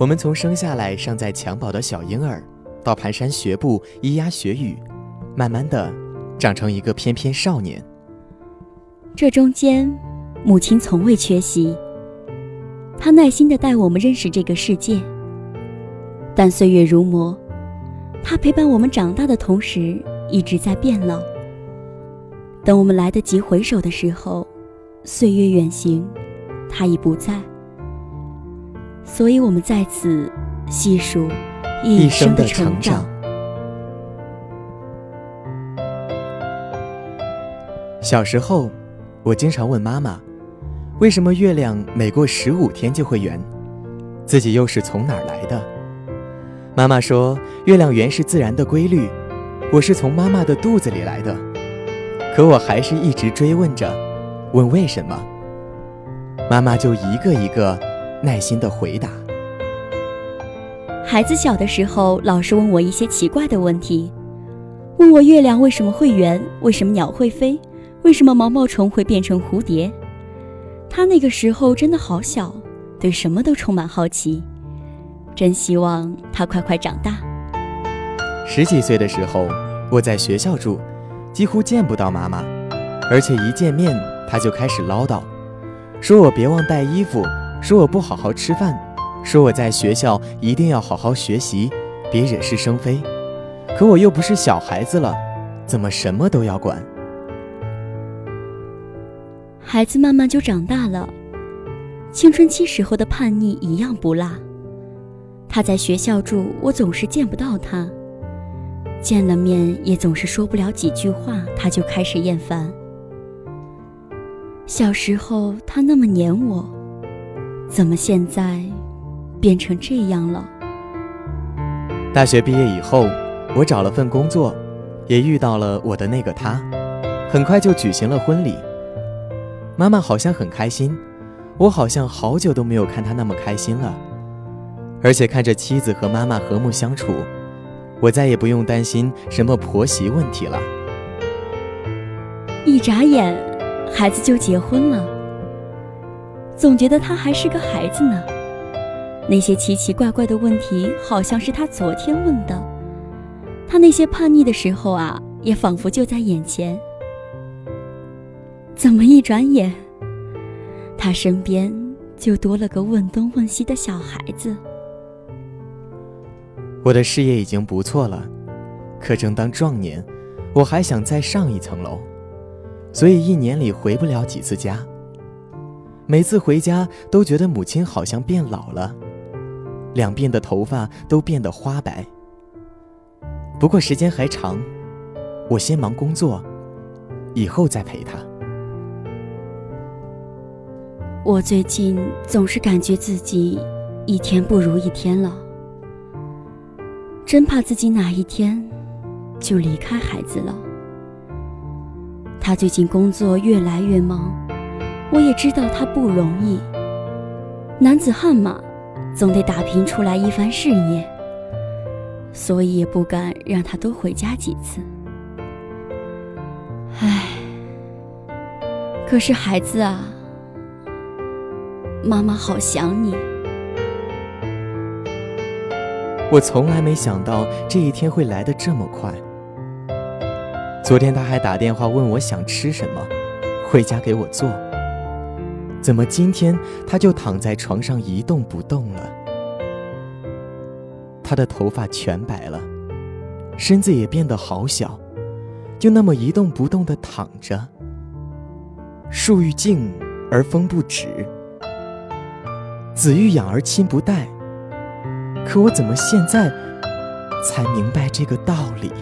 我们从生下来尚在襁褓的小婴儿，到蹒跚学步、咿呀学语，慢慢的长成一个翩翩少年。这中间，母亲从未缺席，她耐心的带我们认识这个世界。但岁月如魔，她陪伴我们长大的同时，一直在变老。等我们来得及回首的时候，岁月远行，她已不在。所以，我们在此细数一生的成长。小时候，我经常问妈妈，为什么月亮每过十五天就会圆，自己又是从哪儿来的？妈妈说，月亮圆是自然的规律，我是从妈妈的肚子里来的。可我还是一直追问着，问为什么？妈妈就一个一个。耐心的回答。孩子小的时候，老是问我一些奇怪的问题，问我月亮为什么会圆，为什么鸟会飞，为什么毛毛虫会变成蝴蝶。他那个时候真的好小，对什么都充满好奇，真希望他快快长大。十几岁的时候，我在学校住，几乎见不到妈妈，而且一见面，他就开始唠叨，说我别忘带衣服。说我不好好吃饭，说我在学校一定要好好学习，别惹是生非。可我又不是小孩子了，怎么什么都要管？孩子慢慢就长大了，青春期时候的叛逆一样不落。他在学校住，我总是见不到他，见了面也总是说不了几句话，他就开始厌烦。小时候他那么黏我。怎么现在变成这样了？大学毕业以后，我找了份工作，也遇到了我的那个他，很快就举行了婚礼。妈妈好像很开心，我好像好久都没有看他那么开心了。而且看着妻子和妈妈和睦相处，我再也不用担心什么婆媳问题了。一眨眼，孩子就结婚了。总觉得他还是个孩子呢，那些奇奇怪怪的问题好像是他昨天问的，他那些叛逆的时候啊，也仿佛就在眼前。怎么一转眼，他身边就多了个问东问西的小孩子？我的事业已经不错了，可正当壮年，我还想再上一层楼，所以一年里回不了几次家。每次回家都觉得母亲好像变老了，两边的头发都变得花白。不过时间还长，我先忙工作，以后再陪她。我最近总是感觉自己一天不如一天了，真怕自己哪一天就离开孩子了。他最近工作越来越忙。我也知道他不容易，男子汉嘛，总得打拼出来一番事业，所以也不敢让他多回家几次。唉，可是孩子啊，妈妈好想你。我从来没想到这一天会来得这么快。昨天他还打电话问我想吃什么，回家给我做。怎么今天他就躺在床上一动不动了？他的头发全白了，身子也变得好小，就那么一动不动地躺着。树欲静而风不止，子欲养而亲不待。可我怎么现在才明白这个道理？